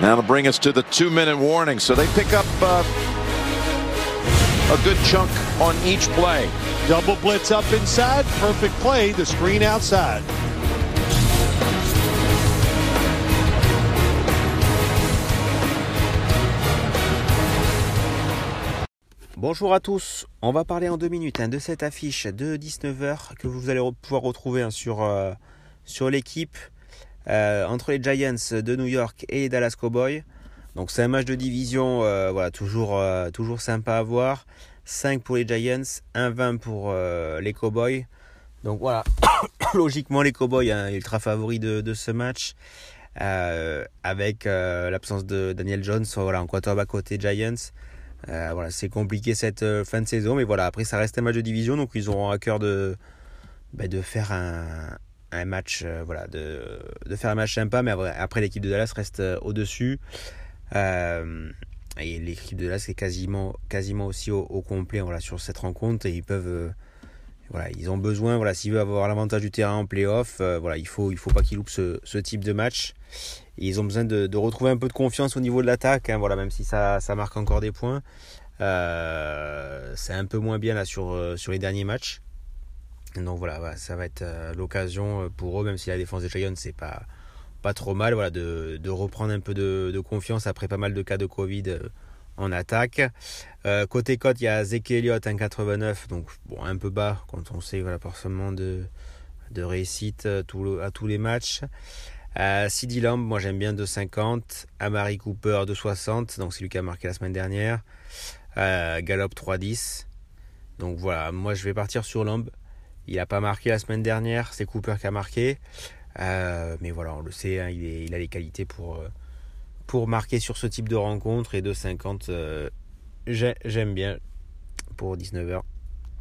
That'll bring us to the two-minute warning. So they pick up uh, a good chunk on each play. Double blitz up inside. Perfect play. The screen outside. Bonjour à tous, on va parler en deux minutes hein, de cette affiche de 19h que vous allez pouvoir retrouver hein, sur, euh, sur l'équipe euh, entre les Giants de New York et les Dallas Cowboys. Donc c'est un match de division euh, voilà, toujours, toujours sympa à voir. 5 pour les Giants, 1-20 pour les Cowboys. Donc voilà, logiquement les Cowboys hein, ultra favoris de, ce match. avec l'absence de Daniel Jones voilà, en quarterback côté Giants. Euh, voilà, c'est compliqué cette euh, fin de saison, mais voilà, après ça reste un match de division, donc ils auront à cœur de, bah, de faire un, un match, euh, voilà, de, de, faire un match sympa, mais après l'équipe de Dallas reste au-dessus. et l'équipe de Dallas est quasiment, aussi au, complet voilà, sur cette rencontre, et ils peuvent, voilà, ils ont besoin, voilà, s'ils veulent avoir l'avantage du terrain en playoff, voilà, il faut, il faut pas qu'ils loupent ce, type de match. ils ont besoin de, retrouver un peu de confiance au niveau de l'attaque, hein, voilà, même si ça, marque encore des points. Euh, c'est un peu moins bien là euh, sur les derniers matchs. Donc voilà, ça va être euh, l'occasion pour eux, même si la défense des Giants c'est pas, pas trop mal, voilà, de, reprendre un peu de, confiance après pas mal de cas de Covid en attaque. Euh, côté cote, il y a Zeke Elliott 1,89, donc bon, un peu bas quand on sait voilà, forcément de, réussite euh, à tous les matchs. Euh, CD Lamb, moi j'aime bien 2,50. Amari Cooper 2,60, donc c'est lui qui a marqué la semaine dernière. Euh, Gallup 3,10. Donc voilà, moi je vais partir sur Lamb. Il n'a pas marqué la semaine dernière, c'est Cooper qui a marqué. Euh, mais voilà, on le sait, hein, il, a les qualités pour, pour marquer sur ce type de rencontre. Et 2,50, j'aime bien pour 19h.